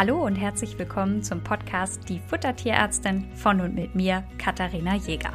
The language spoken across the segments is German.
Hallo und herzlich willkommen zum Podcast Die Futtertierärztin von und mit mir, Katharina Jäger.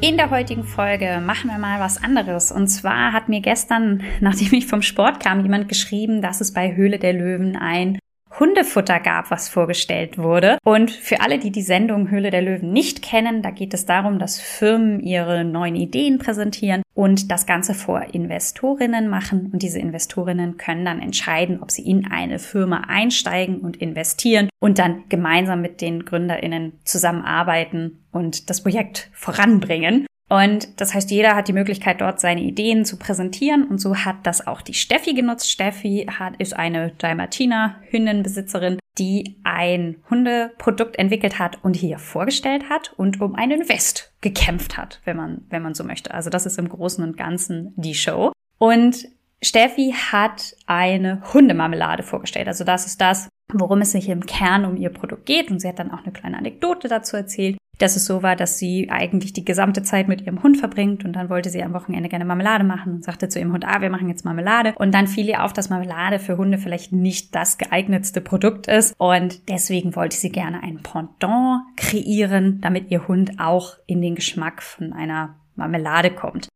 In der heutigen Folge machen wir mal was anderes. Und zwar hat mir gestern, nachdem ich vom Sport kam, jemand geschrieben, dass es bei Höhle der Löwen ein Hundefutter gab, was vorgestellt wurde. Und für alle, die die Sendung Höhle der Löwen nicht kennen, da geht es darum, dass Firmen ihre neuen Ideen präsentieren und das Ganze vor Investorinnen machen. Und diese Investorinnen können dann entscheiden, ob sie in eine Firma einsteigen und investieren und dann gemeinsam mit den Gründerinnen zusammenarbeiten und das Projekt voranbringen. Und das heißt, jeder hat die Möglichkeit, dort seine Ideen zu präsentieren. Und so hat das auch die Steffi genutzt. Steffi hat, ist eine Dalmatiner-Hündinbesitzerin, die ein Hundeprodukt entwickelt hat und hier vorgestellt hat und um einen West gekämpft hat, wenn man, wenn man so möchte. Also das ist im Großen und Ganzen die Show. Und Steffi hat eine Hundemarmelade vorgestellt. Also das ist das, worum es sich im Kern um ihr Produkt geht. Und sie hat dann auch eine kleine Anekdote dazu erzählt dass es so war, dass sie eigentlich die gesamte Zeit mit ihrem Hund verbringt und dann wollte sie am Wochenende gerne Marmelade machen und sagte zu ihrem Hund, ah, wir machen jetzt Marmelade. Und dann fiel ihr auf, dass Marmelade für Hunde vielleicht nicht das geeignetste Produkt ist und deswegen wollte sie gerne ein Pendant kreieren, damit ihr Hund auch in den Geschmack von einer Marmelade kommt.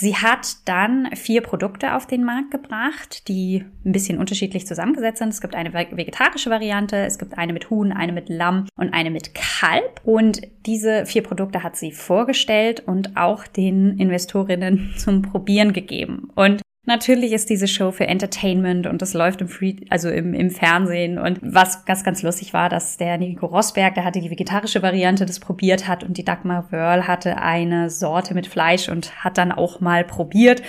Sie hat dann vier Produkte auf den Markt gebracht, die ein bisschen unterschiedlich zusammengesetzt sind. Es gibt eine vegetarische Variante, es gibt eine mit Huhn, eine mit Lamm und eine mit Kalb. Und diese vier Produkte hat sie vorgestellt und auch den Investorinnen zum Probieren gegeben. Und Natürlich ist diese Show für Entertainment und das läuft im Free, also im, im Fernsehen. Und was ganz, ganz lustig war, dass der Nico Rosberg, der hatte die vegetarische Variante, das probiert hat und die Dagmar Wörl hatte eine Sorte mit Fleisch und hat dann auch mal probiert.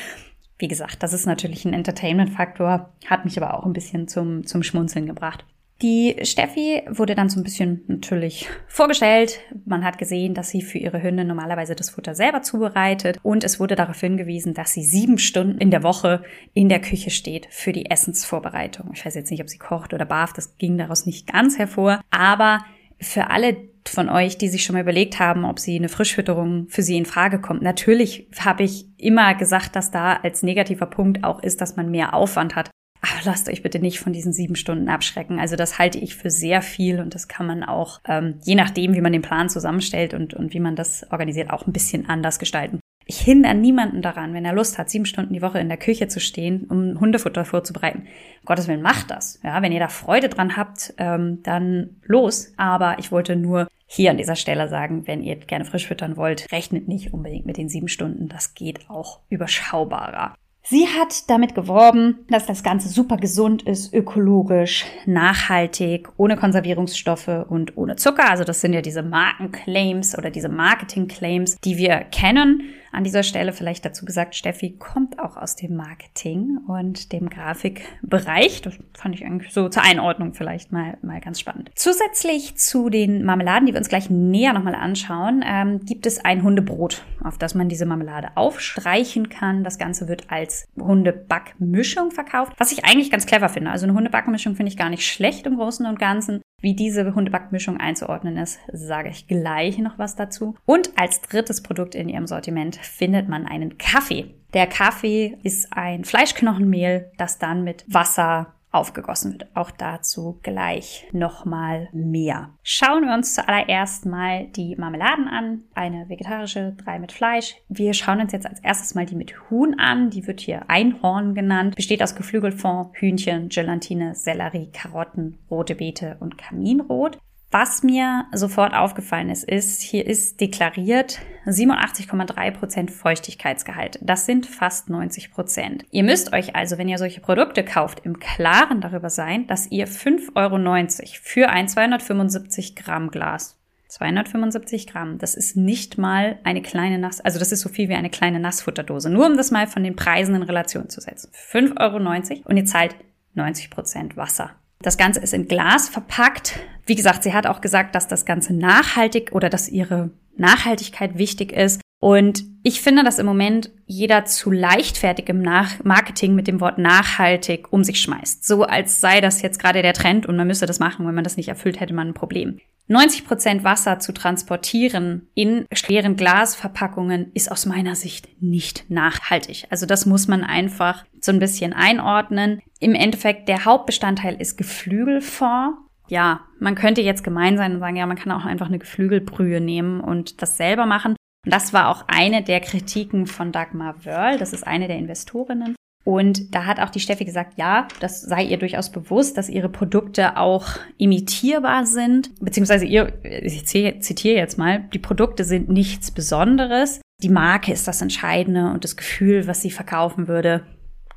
Wie gesagt, das ist natürlich ein Entertainment-Faktor, hat mich aber auch ein bisschen zum, zum Schmunzeln gebracht. Die Steffi wurde dann so ein bisschen natürlich vorgestellt. Man hat gesehen, dass sie für ihre Hündin normalerweise das Futter selber zubereitet und es wurde darauf hingewiesen, dass sie sieben Stunden in der Woche in der Küche steht für die Essensvorbereitung. Ich weiß jetzt nicht, ob sie kocht oder barft, das ging daraus nicht ganz hervor, aber für alle von euch, die sich schon mal überlegt haben, ob sie eine Frischfütterung für sie in Frage kommt. Natürlich habe ich immer gesagt, dass da als negativer Punkt auch ist, dass man mehr Aufwand hat. Aber lasst euch bitte nicht von diesen sieben Stunden abschrecken. Also das halte ich für sehr viel und das kann man auch, ähm, je nachdem, wie man den Plan zusammenstellt und, und wie man das organisiert, auch ein bisschen anders gestalten. Ich hindere niemanden daran, wenn er Lust hat, sieben Stunden die Woche in der Küche zu stehen, um Hundefutter vorzubereiten. Um Gottes Willen, macht das. Ja, wenn ihr da Freude dran habt, ähm, dann los. Aber ich wollte nur hier an dieser Stelle sagen, wenn ihr gerne frisch füttern wollt, rechnet nicht unbedingt mit den sieben Stunden. Das geht auch überschaubarer. Sie hat damit geworben, dass das Ganze super gesund ist, ökologisch, nachhaltig, ohne Konservierungsstoffe und ohne Zucker. Also das sind ja diese Markenclaims oder diese Marketingclaims, die wir kennen. An dieser Stelle vielleicht dazu gesagt, Steffi kommt auch aus dem Marketing und dem Grafikbereich. Das fand ich eigentlich so zur Einordnung vielleicht mal, mal ganz spannend. Zusätzlich zu den Marmeladen, die wir uns gleich näher nochmal anschauen, ähm, gibt es ein Hundebrot, auf das man diese Marmelade aufstreichen kann. Das Ganze wird als Hundebackmischung verkauft, was ich eigentlich ganz clever finde. Also eine Hundebackmischung finde ich gar nicht schlecht im Großen und Ganzen. Wie diese Hundebackmischung einzuordnen ist, sage ich gleich noch was dazu. Und als drittes Produkt in ihrem Sortiment findet man einen Kaffee. Der Kaffee ist ein Fleischknochenmehl, das dann mit Wasser aufgegossen wird. Auch dazu gleich nochmal mehr. Schauen wir uns zuallererst mal die Marmeladen an. Eine vegetarische, drei mit Fleisch. Wir schauen uns jetzt als erstes mal die mit Huhn an. Die wird hier Einhorn genannt. Besteht aus Geflügelfond, Hühnchen, Gelatine, Sellerie, Karotten, rote Beete und Kaminrot. Was mir sofort aufgefallen ist, ist, hier ist deklariert 87,3 Prozent Feuchtigkeitsgehalt. Das sind fast 90%. Prozent. Ihr müsst euch also, wenn ihr solche Produkte kauft, im Klaren darüber sein, dass ihr 5,90 Euro für ein 275 Gramm Glas 275 Gramm. Das ist nicht mal eine kleine Nass, also das ist so viel wie eine kleine Nassfutterdose. Nur um das mal von den Preisen in Relation zu setzen. 5,90 Euro und ihr zahlt 90 Prozent Wasser. Das Ganze ist in Glas verpackt. Wie gesagt, sie hat auch gesagt, dass das Ganze nachhaltig oder dass ihre Nachhaltigkeit wichtig ist. Und ich finde, dass im Moment jeder zu leichtfertig im Nach Marketing mit dem Wort nachhaltig um sich schmeißt. So als sei das jetzt gerade der Trend und man müsste das machen. Wenn man das nicht erfüllt, hätte man ein Problem. 90 Prozent Wasser zu transportieren in schweren Glasverpackungen ist aus meiner Sicht nicht nachhaltig. Also das muss man einfach so ein bisschen einordnen. Im Endeffekt, der Hauptbestandteil ist Geflügelfond. Ja, man könnte jetzt gemein sein und sagen, ja, man kann auch einfach eine Geflügelbrühe nehmen und das selber machen. Und das war auch eine der Kritiken von Dagmar Wörl. Das ist eine der Investorinnen. Und da hat auch die Steffi gesagt, ja, das sei ihr durchaus bewusst, dass ihre Produkte auch imitierbar sind, beziehungsweise ihr, ich zitiere jetzt mal, die Produkte sind nichts Besonderes. Die Marke ist das Entscheidende und das Gefühl, was sie verkaufen würde,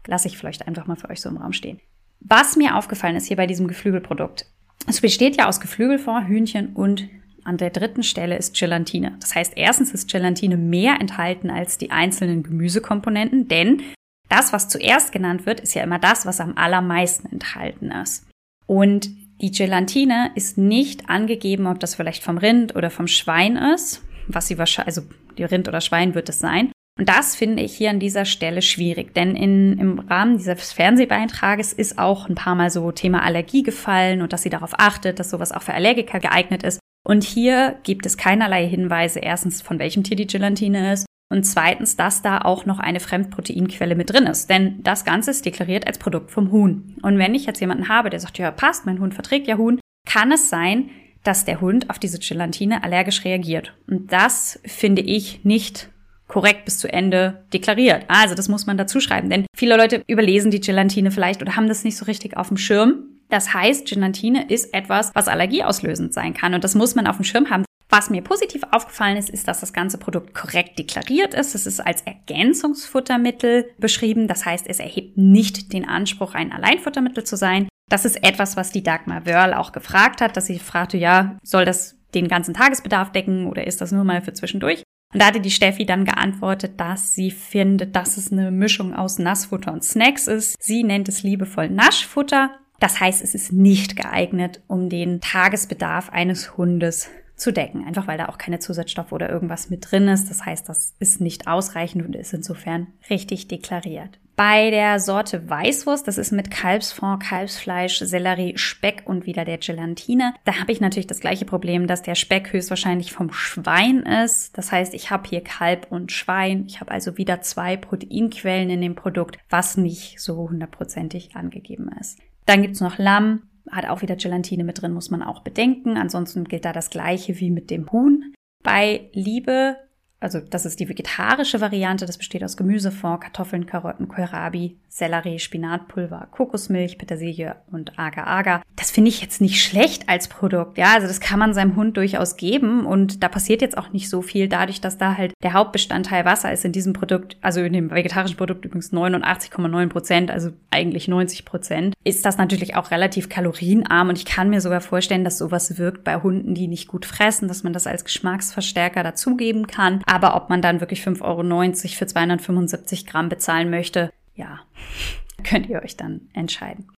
lasse ich vielleicht einfach mal für euch so im Raum stehen. Was mir aufgefallen ist hier bei diesem Geflügelprodukt, es besteht ja aus Geflügelfond, Hühnchen und an der dritten Stelle ist Gelatine. Das heißt, erstens ist Gelatine mehr enthalten als die einzelnen Gemüsekomponenten, denn das, was zuerst genannt wird, ist ja immer das, was am allermeisten enthalten ist. Und die Gelatine ist nicht angegeben, ob das vielleicht vom Rind oder vom Schwein ist, was sie wahrscheinlich, also die Rind oder Schwein wird es sein. Und das finde ich hier an dieser Stelle schwierig, denn in, im Rahmen dieses Fernsehbeitrages ist auch ein paar Mal so Thema Allergie gefallen und dass sie darauf achtet, dass sowas auch für Allergiker geeignet ist. Und hier gibt es keinerlei Hinweise, erstens, von welchem Tier die Gelatine ist und zweitens, dass da auch noch eine Fremdproteinquelle mit drin ist. Denn das Ganze ist deklariert als Produkt vom Huhn. Und wenn ich jetzt jemanden habe, der sagt, ja, passt, mein Hund verträgt ja Huhn, kann es sein, dass der Hund auf diese Gelatine allergisch reagiert. Und das finde ich nicht korrekt bis zu Ende deklariert. Also das muss man dazu schreiben, denn viele Leute überlesen die Gelatine vielleicht oder haben das nicht so richtig auf dem Schirm. Das heißt, Gelatine ist etwas, was allergieauslösend sein kann. Und das muss man auf dem Schirm haben. Was mir positiv aufgefallen ist, ist, dass das ganze Produkt korrekt deklariert ist. Es ist als Ergänzungsfuttermittel beschrieben. Das heißt, es erhebt nicht den Anspruch, ein Alleinfuttermittel zu sein. Das ist etwas, was die Dagmar Wörl auch gefragt hat, dass sie fragte, ja, soll das den ganzen Tagesbedarf decken oder ist das nur mal für zwischendurch? Und da hatte die Steffi dann geantwortet, dass sie findet, dass es eine Mischung aus Nassfutter und Snacks ist. Sie nennt es liebevoll Naschfutter. Das heißt, es ist nicht geeignet, um den Tagesbedarf eines Hundes zu decken, einfach weil da auch keine Zusatzstoffe oder irgendwas mit drin ist. Das heißt, das ist nicht ausreichend und ist insofern richtig deklariert. Bei der Sorte Weißwurst, das ist mit Kalbsfond, Kalbsfleisch, Sellerie, Speck und wieder der Gelatine. Da habe ich natürlich das gleiche Problem, dass der Speck höchstwahrscheinlich vom Schwein ist. Das heißt, ich habe hier Kalb und Schwein. Ich habe also wieder zwei Proteinquellen in dem Produkt, was nicht so hundertprozentig angegeben ist. Dann gibt's noch Lamm, hat auch wieder Gelatine mit drin, muss man auch bedenken. Ansonsten gilt da das gleiche wie mit dem Huhn. Bei Liebe also das ist die vegetarische Variante, das besteht aus Gemüsefond, Kartoffeln, Karotten, Kohlrabi, Sellerie, Spinatpulver, Kokosmilch, Petersilie und Agar-Agar. Das finde ich jetzt nicht schlecht als Produkt, ja, also das kann man seinem Hund durchaus geben. Und da passiert jetzt auch nicht so viel dadurch, dass da halt der Hauptbestandteil Wasser ist in diesem Produkt, also in dem vegetarischen Produkt übrigens 89,9 Prozent, also eigentlich 90 Prozent, ist das natürlich auch relativ kalorienarm. Und ich kann mir sogar vorstellen, dass sowas wirkt bei Hunden, die nicht gut fressen, dass man das als Geschmacksverstärker dazugeben kann. Aber ob man dann wirklich 5,90 Euro für 275 Gramm bezahlen möchte, ja, könnt ihr euch dann entscheiden.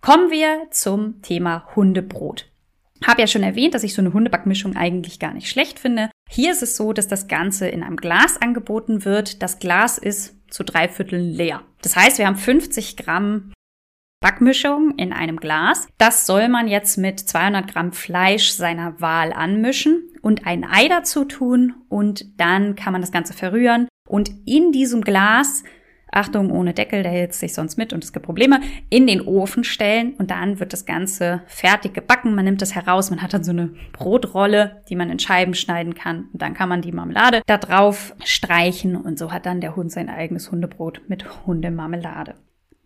Kommen wir zum Thema Hundebrot. Hab ja schon erwähnt, dass ich so eine Hundebackmischung eigentlich gar nicht schlecht finde. Hier ist es so, dass das Ganze in einem Glas angeboten wird. Das Glas ist zu drei Vierteln leer. Das heißt, wir haben 50 Gramm Backmischung in einem Glas. Das soll man jetzt mit 200 Gramm Fleisch seiner Wahl anmischen und ein Ei dazu tun und dann kann man das Ganze verrühren und in diesem Glas Achtung, ohne Deckel, der hält sich sonst mit und es gibt Probleme, in den Ofen stellen und dann wird das Ganze fertig gebacken. Man nimmt das heraus, man hat dann so eine Brotrolle, die man in Scheiben schneiden kann und dann kann man die Marmelade da drauf streichen und so hat dann der Hund sein eigenes Hundebrot mit Hundemarmelade.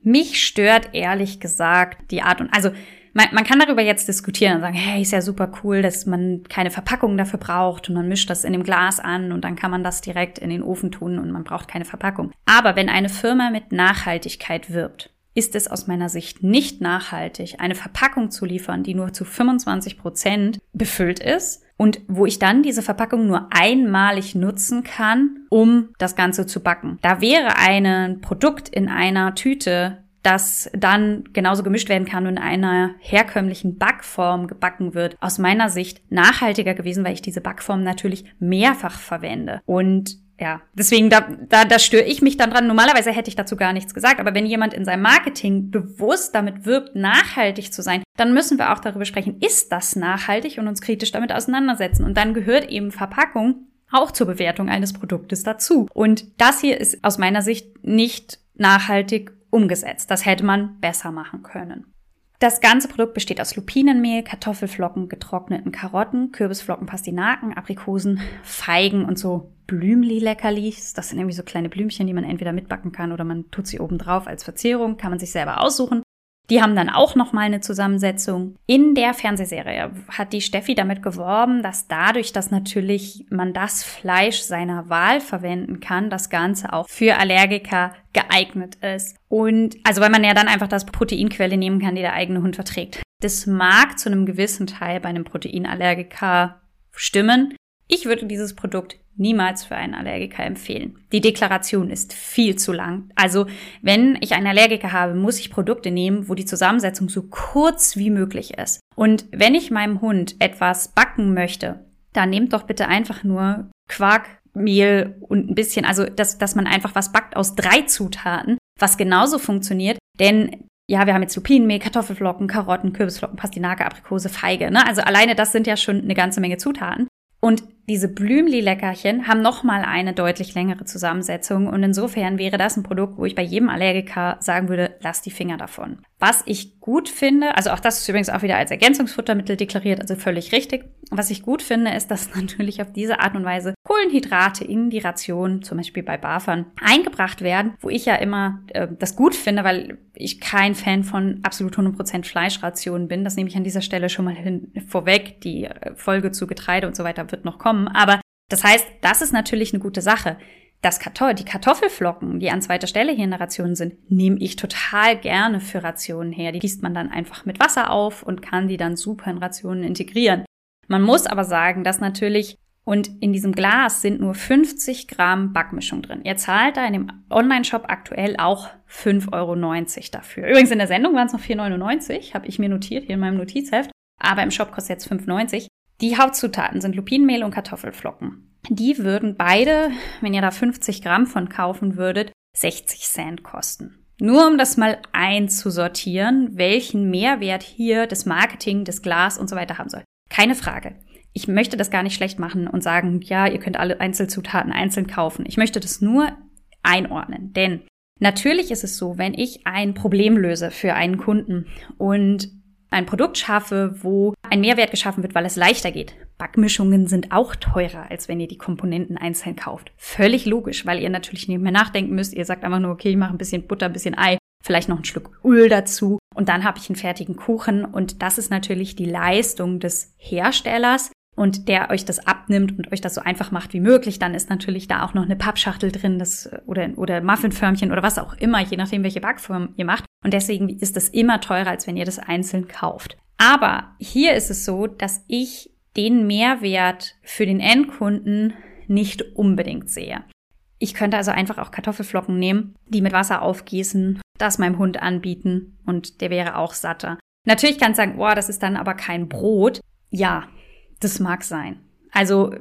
Mich stört ehrlich gesagt die Art und also man, man kann darüber jetzt diskutieren und sagen, hey, ist ja super cool, dass man keine Verpackung dafür braucht und man mischt das in dem Glas an und dann kann man das direkt in den Ofen tun und man braucht keine Verpackung. Aber wenn eine Firma mit Nachhaltigkeit wirbt, ist es aus meiner Sicht nicht nachhaltig, eine Verpackung zu liefern, die nur zu 25 Prozent befüllt ist und wo ich dann diese Verpackung nur einmalig nutzen kann, um das Ganze zu backen. Da wäre ein Produkt in einer Tüte, das dann genauso gemischt werden kann und in einer herkömmlichen Backform gebacken wird, aus meiner Sicht nachhaltiger gewesen, weil ich diese Backform natürlich mehrfach verwende. Und ja, deswegen, da, da, da störe ich mich dann dran. Normalerweise hätte ich dazu gar nichts gesagt, aber wenn jemand in seinem Marketing bewusst damit wirbt, nachhaltig zu sein, dann müssen wir auch darüber sprechen, ist das nachhaltig und uns kritisch damit auseinandersetzen. Und dann gehört eben Verpackung auch zur Bewertung eines Produktes dazu. Und das hier ist aus meiner Sicht nicht nachhaltig umgesetzt. Das hätte man besser machen können. Das ganze Produkt besteht aus Lupinenmehl, Kartoffelflocken, getrockneten Karotten, Kürbisflocken, Pastinaken, Aprikosen, Feigen und so Blümli-Leckerlis. Das sind irgendwie so kleine Blümchen, die man entweder mitbacken kann oder man tut sie oben drauf als Verzehrung, kann man sich selber aussuchen. Die haben dann auch noch mal eine Zusammensetzung. In der Fernsehserie hat die Steffi damit geworben, dass dadurch, dass natürlich man das Fleisch seiner Wahl verwenden kann, das Ganze auch für Allergiker geeignet ist. Und also weil man ja dann einfach das Proteinquelle nehmen kann, die der eigene Hund verträgt. Das mag zu einem gewissen Teil bei einem Proteinallergiker stimmen. Ich würde dieses Produkt niemals für einen Allergiker empfehlen. Die Deklaration ist viel zu lang. Also wenn ich einen Allergiker habe, muss ich Produkte nehmen, wo die Zusammensetzung so kurz wie möglich ist. Und wenn ich meinem Hund etwas backen möchte, dann nehmt doch bitte einfach nur Quark, Mehl und ein bisschen, also dass, dass man einfach was backt aus drei Zutaten, was genauso funktioniert. Denn ja, wir haben jetzt Lupinenmehl, Kartoffelflocken, Karotten, Kürbisflocken, Pastinake, Aprikose, Feige. Ne? Also alleine das sind ja schon eine ganze Menge Zutaten. Und diese Blümli-Leckerchen haben nochmal eine deutlich längere Zusammensetzung und insofern wäre das ein Produkt, wo ich bei jedem Allergiker sagen würde, lass die Finger davon. Was ich gut finde, also auch das ist übrigens auch wieder als Ergänzungsfuttermittel deklariert, also völlig richtig. Was ich gut finde, ist, dass natürlich auf diese Art und Weise Kohlenhydrate in die Ration, zum Beispiel bei Bafern, eingebracht werden, wo ich ja immer äh, das gut finde, weil ich kein Fan von absolut 100% Fleischrationen bin. Das nehme ich an dieser Stelle schon mal hin, vorweg. Die äh, Folge zu Getreide und so weiter wird noch kommen. Aber das heißt, das ist natürlich eine gute Sache das Kartoffel, die Kartoffelflocken, die an zweiter Stelle hier in der Ration sind, nehme ich total gerne für Rationen her. Die gießt man dann einfach mit Wasser auf und kann die dann super in Rationen integrieren. Man muss aber sagen, dass natürlich und in diesem Glas sind nur 50 Gramm Backmischung drin. Ihr zahlt da in dem Online-Shop aktuell auch 5,90 Euro dafür. Übrigens in der Sendung waren es noch 4,99, habe ich mir notiert hier in meinem Notizheft. Aber im Shop kostet jetzt 5,90. Die Hauptzutaten sind Lupinenmehl und Kartoffelflocken. Die würden beide, wenn ihr da 50 Gramm von kaufen würdet, 60 Cent kosten. Nur um das mal einzusortieren, welchen Mehrwert hier das Marketing, das Glas und so weiter haben soll. Keine Frage. Ich möchte das gar nicht schlecht machen und sagen, ja, ihr könnt alle Einzelzutaten einzeln kaufen. Ich möchte das nur einordnen, denn natürlich ist es so, wenn ich ein Problem löse für einen Kunden und ein Produkt schaffe, wo ein Mehrwert geschaffen wird, weil es leichter geht. Backmischungen sind auch teurer, als wenn ihr die Komponenten einzeln kauft. Völlig logisch, weil ihr natürlich nicht mehr nachdenken müsst. Ihr sagt einfach nur, okay, ich mache ein bisschen Butter, ein bisschen Ei, vielleicht noch ein Stück Öl dazu und dann habe ich einen fertigen Kuchen. Und das ist natürlich die Leistung des Herstellers, und der euch das abnimmt und euch das so einfach macht wie möglich, dann ist natürlich da auch noch eine Pappschachtel drin, das oder oder Muffinförmchen oder was auch immer, je nachdem welche Backform ihr macht. Und deswegen ist das immer teurer, als wenn ihr das einzeln kauft. Aber hier ist es so, dass ich den Mehrwert für den Endkunden nicht unbedingt sehe. Ich könnte also einfach auch Kartoffelflocken nehmen, die mit Wasser aufgießen, das meinem Hund anbieten und der wäre auch satter. Natürlich kann ich sagen, oh, das ist dann aber kein Brot. Ja, das mag sein. Also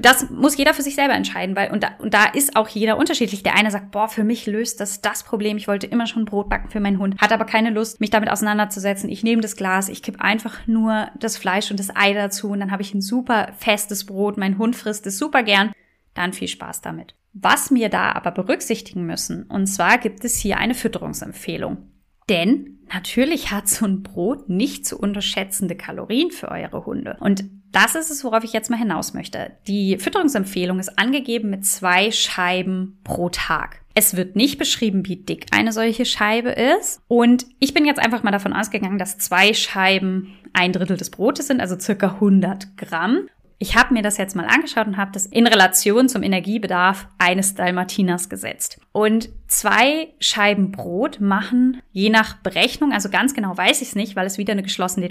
das muss jeder für sich selber entscheiden, weil und da, und da ist auch jeder unterschiedlich. Der eine sagt, boah, für mich löst das das Problem. Ich wollte immer schon Brot backen für meinen Hund, hat aber keine Lust, mich damit auseinanderzusetzen. Ich nehme das Glas, ich kipp einfach nur das Fleisch und das Ei dazu und dann habe ich ein super festes Brot. Mein Hund frisst es super gern. Dann viel Spaß damit. Was wir da aber berücksichtigen müssen, und zwar gibt es hier eine Fütterungsempfehlung. Denn natürlich hat so ein Brot nicht zu unterschätzende Kalorien für eure Hunde. Und das ist es, worauf ich jetzt mal hinaus möchte. Die Fütterungsempfehlung ist angegeben mit zwei Scheiben pro Tag. Es wird nicht beschrieben, wie dick eine solche Scheibe ist. Und ich bin jetzt einfach mal davon ausgegangen, dass zwei Scheiben ein Drittel des Brotes sind, also circa 100 Gramm. Ich habe mir das jetzt mal angeschaut und habe das in Relation zum Energiebedarf eines Dalmatiners gesetzt. Und zwei Scheiben Brot machen je nach Berechnung, also ganz genau weiß ich es nicht, weil es wieder eine geschlossene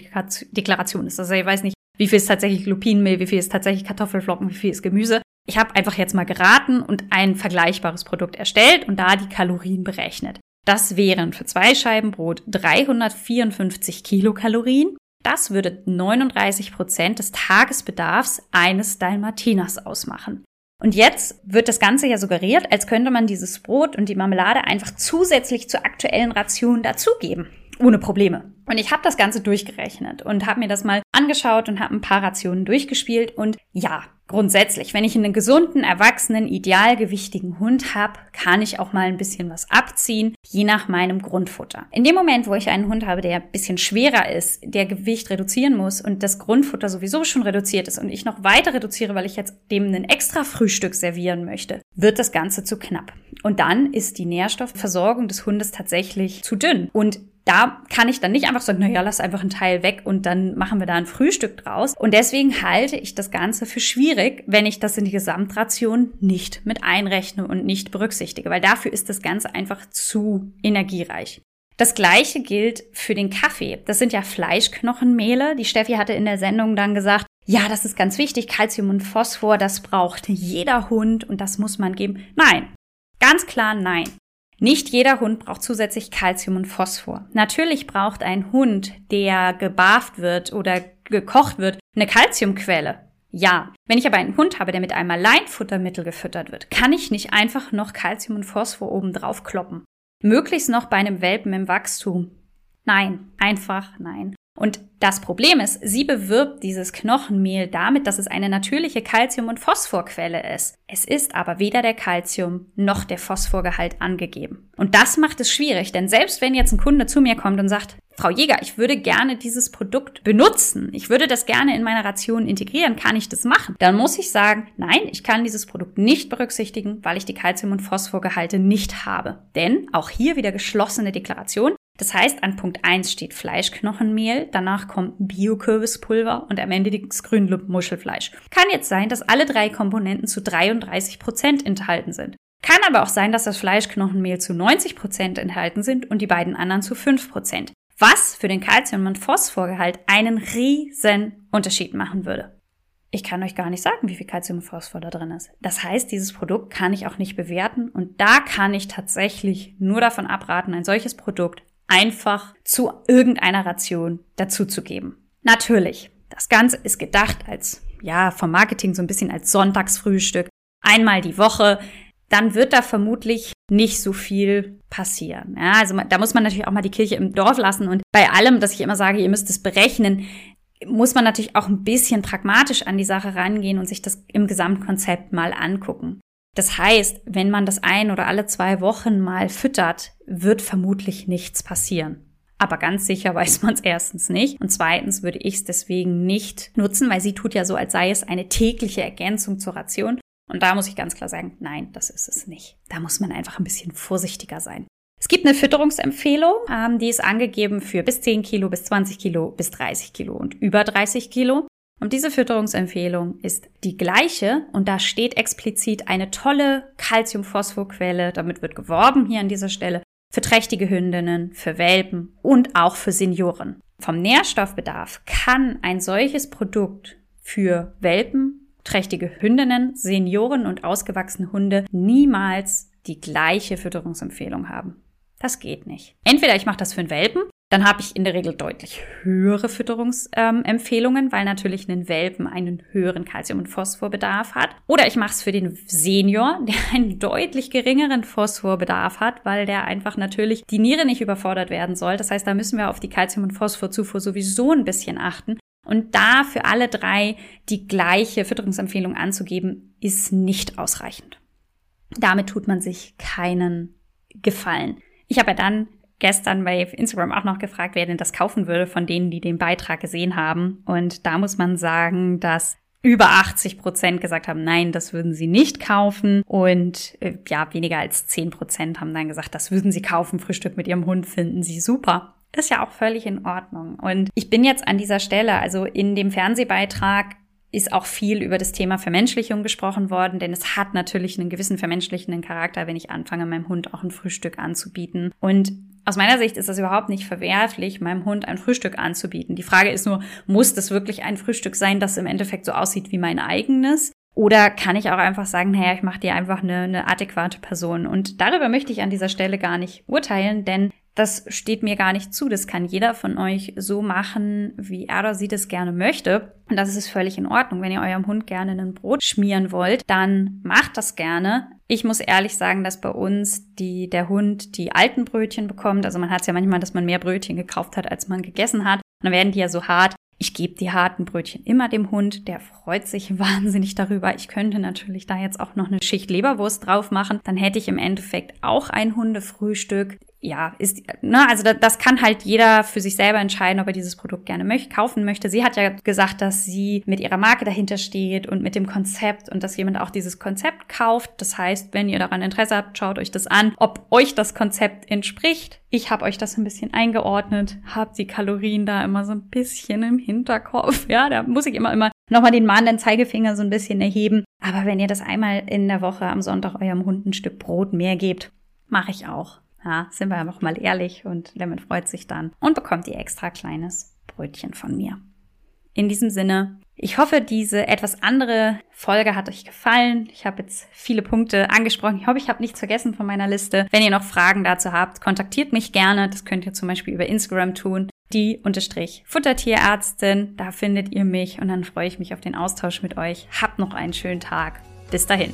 Deklaration ist. Also ich weiß nicht, wie viel ist tatsächlich Lupinenmehl, wie viel ist tatsächlich Kartoffelflocken, wie viel ist Gemüse. Ich habe einfach jetzt mal geraten und ein vergleichbares Produkt erstellt und da die Kalorien berechnet. Das wären für zwei Scheiben Brot 354 Kilokalorien das würde 39 Prozent des Tagesbedarfs eines Dalmatiners ausmachen. Und jetzt wird das Ganze ja suggeriert, als könnte man dieses Brot und die Marmelade einfach zusätzlich zur aktuellen Ration dazugeben. Ohne Probleme. Und ich habe das Ganze durchgerechnet und habe mir das mal angeschaut und habe ein paar Rationen durchgespielt. Und ja, grundsätzlich, wenn ich einen gesunden, erwachsenen, idealgewichtigen Hund habe, kann ich auch mal ein bisschen was abziehen, je nach meinem Grundfutter. In dem Moment, wo ich einen Hund habe, der ein bisschen schwerer ist, der Gewicht reduzieren muss und das Grundfutter sowieso schon reduziert ist und ich noch weiter reduziere, weil ich jetzt dem ein extra Frühstück servieren möchte, wird das Ganze zu knapp. Und dann ist die Nährstoffversorgung des Hundes tatsächlich zu dünn. Und da kann ich dann nicht einfach sagen, naja, lass einfach einen Teil weg und dann machen wir da ein Frühstück draus. Und deswegen halte ich das Ganze für schwierig, wenn ich das in die Gesamtration nicht mit einrechne und nicht berücksichtige, weil dafür ist das Ganze einfach zu energiereich. Das gleiche gilt für den Kaffee. Das sind ja Fleischknochenmehle. Die Steffi hatte in der Sendung dann gesagt, ja, das ist ganz wichtig, Calcium und Phosphor, das braucht jeder Hund und das muss man geben. Nein, ganz klar nein. Nicht jeder Hund braucht zusätzlich Kalzium und Phosphor. Natürlich braucht ein Hund, der gebarft wird oder gekocht wird, eine Kalziumquelle. Ja. Wenn ich aber einen Hund habe, der mit einem Alleinfuttermittel gefüttert wird, kann ich nicht einfach noch Kalzium und Phosphor oben drauf kloppen. Möglichst noch bei einem Welpen im Wachstum. Nein, einfach nein. Und das Problem ist, sie bewirbt dieses Knochenmehl damit, dass es eine natürliche Calcium- und Phosphorquelle ist. Es ist aber weder der Calcium noch der Phosphorgehalt angegeben. Und das macht es schwierig, denn selbst wenn jetzt ein Kunde zu mir kommt und sagt, Frau Jäger, ich würde gerne dieses Produkt benutzen. Ich würde das gerne in meine Ration integrieren. Kann ich das machen? Dann muss ich sagen, nein, ich kann dieses Produkt nicht berücksichtigen, weil ich die Calcium- und Phosphorgehalte nicht habe. Denn auch hier wieder geschlossene Deklaration. Das heißt, an Punkt 1 steht Fleischknochenmehl, danach kommt Bio-Kürbispulver und am Ende das Grünmuschelfleisch. Kann jetzt sein, dass alle drei Komponenten zu 33 Prozent enthalten sind. Kann aber auch sein, dass das Fleischknochenmehl zu 90 Prozent enthalten sind und die beiden anderen zu 5 Prozent. Was für den Kalzium- und Phosphorgehalt einen riesen Unterschied machen würde. Ich kann euch gar nicht sagen, wie viel Kalzium und Phosphor da drin ist. Das heißt, dieses Produkt kann ich auch nicht bewerten und da kann ich tatsächlich nur davon abraten, ein solches Produkt einfach zu irgendeiner Ration dazuzugeben. Natürlich, das Ganze ist gedacht als, ja, vom Marketing so ein bisschen als Sonntagsfrühstück. Einmal die Woche. Dann wird da vermutlich nicht so viel passieren. Ja, also da muss man natürlich auch mal die Kirche im Dorf lassen und bei allem, dass ich immer sage, ihr müsst es berechnen, muss man natürlich auch ein bisschen pragmatisch an die Sache rangehen und sich das im Gesamtkonzept mal angucken. Das heißt, wenn man das ein oder alle zwei Wochen mal füttert, wird vermutlich nichts passieren. Aber ganz sicher weiß man es erstens nicht. Und zweitens würde ich es deswegen nicht nutzen, weil sie tut ja so, als sei es eine tägliche Ergänzung zur Ration. Und da muss ich ganz klar sagen, nein, das ist es nicht. Da muss man einfach ein bisschen vorsichtiger sein. Es gibt eine Fütterungsempfehlung, ähm, die ist angegeben für bis 10 Kilo, bis 20 Kilo, bis 30 Kilo und über 30 Kilo. Und diese Fütterungsempfehlung ist die gleiche und da steht explizit eine tolle Calcium-Phosphor-Quelle, damit wird geworben hier an dieser Stelle, für trächtige Hündinnen, für Welpen und auch für Senioren. Vom Nährstoffbedarf kann ein solches Produkt für Welpen, trächtige Hündinnen, Senioren und ausgewachsene Hunde niemals die gleiche Fütterungsempfehlung haben. Das geht nicht. Entweder ich mache das für einen Welpen dann habe ich in der Regel deutlich höhere Fütterungsempfehlungen, ähm, weil natürlich ein Welpen einen höheren Kalzium- und Phosphorbedarf hat. Oder ich mache es für den Senior, der einen deutlich geringeren Phosphorbedarf hat, weil der einfach natürlich die Niere nicht überfordert werden soll. Das heißt, da müssen wir auf die Kalzium- und Phosphorzufuhr sowieso ein bisschen achten. Und da für alle drei die gleiche Fütterungsempfehlung anzugeben, ist nicht ausreichend. Damit tut man sich keinen Gefallen. Ich habe ja dann gestern bei Instagram auch noch gefragt, wer denn das kaufen würde von denen, die den Beitrag gesehen haben. Und da muss man sagen, dass über 80 Prozent gesagt haben, nein, das würden sie nicht kaufen. Und äh, ja, weniger als 10 Prozent haben dann gesagt, das würden sie kaufen. Frühstück mit ihrem Hund finden sie super. Ist ja auch völlig in Ordnung. Und ich bin jetzt an dieser Stelle, also in dem Fernsehbeitrag ist auch viel über das Thema Vermenschlichung gesprochen worden, denn es hat natürlich einen gewissen vermenschlichenden Charakter, wenn ich anfange, meinem Hund auch ein Frühstück anzubieten. Und aus meiner Sicht ist das überhaupt nicht verwerflich, meinem Hund ein Frühstück anzubieten. Die Frage ist nur, muss das wirklich ein Frühstück sein, das im Endeffekt so aussieht wie mein eigenes? Oder kann ich auch einfach sagen, naja, ich mache dir einfach eine, eine adäquate Person. Und darüber möchte ich an dieser Stelle gar nicht urteilen, denn das steht mir gar nicht zu. Das kann jeder von euch so machen, wie er oder sie das gerne möchte. Und das ist völlig in Ordnung. Wenn ihr eurem Hund gerne ein Brot schmieren wollt, dann macht das gerne. Ich muss ehrlich sagen, dass bei uns die, der Hund die alten Brötchen bekommt. Also man hat es ja manchmal, dass man mehr Brötchen gekauft hat, als man gegessen hat. Und dann werden die ja so hart. Ich gebe die harten Brötchen immer dem Hund, der freut sich wahnsinnig darüber. Ich könnte natürlich da jetzt auch noch eine Schicht Leberwurst drauf machen. Dann hätte ich im Endeffekt auch ein Hundefrühstück ja, ist, ne, also das, kann halt jeder für sich selber entscheiden, ob er dieses Produkt gerne möchte, kaufen möchte. Sie hat ja gesagt, dass sie mit ihrer Marke dahinter steht und mit dem Konzept und dass jemand auch dieses Konzept kauft. Das heißt, wenn ihr daran Interesse habt, schaut euch das an, ob euch das Konzept entspricht. Ich habe euch das ein bisschen eingeordnet, habt die Kalorien da immer so ein bisschen im Hinterkopf. Ja, da muss ich immer, immer nochmal den mahnenden Zeigefinger so ein bisschen erheben. Aber wenn ihr das einmal in der Woche am Sonntag eurem Hund ein Stück Brot mehr gebt, mache ich auch. Ja, sind wir einfach mal ehrlich und Lemon freut sich dann und bekommt ihr extra kleines Brötchen von mir. In diesem Sinne, ich hoffe, diese etwas andere Folge hat euch gefallen. Ich habe jetzt viele Punkte angesprochen. Ich hoffe, ich habe nichts vergessen von meiner Liste. Wenn ihr noch Fragen dazu habt, kontaktiert mich gerne. Das könnt ihr zum Beispiel über Instagram tun. Die unterstrich Futtertierärztin. Da findet ihr mich und dann freue ich mich auf den Austausch mit euch. Habt noch einen schönen Tag. Bis dahin.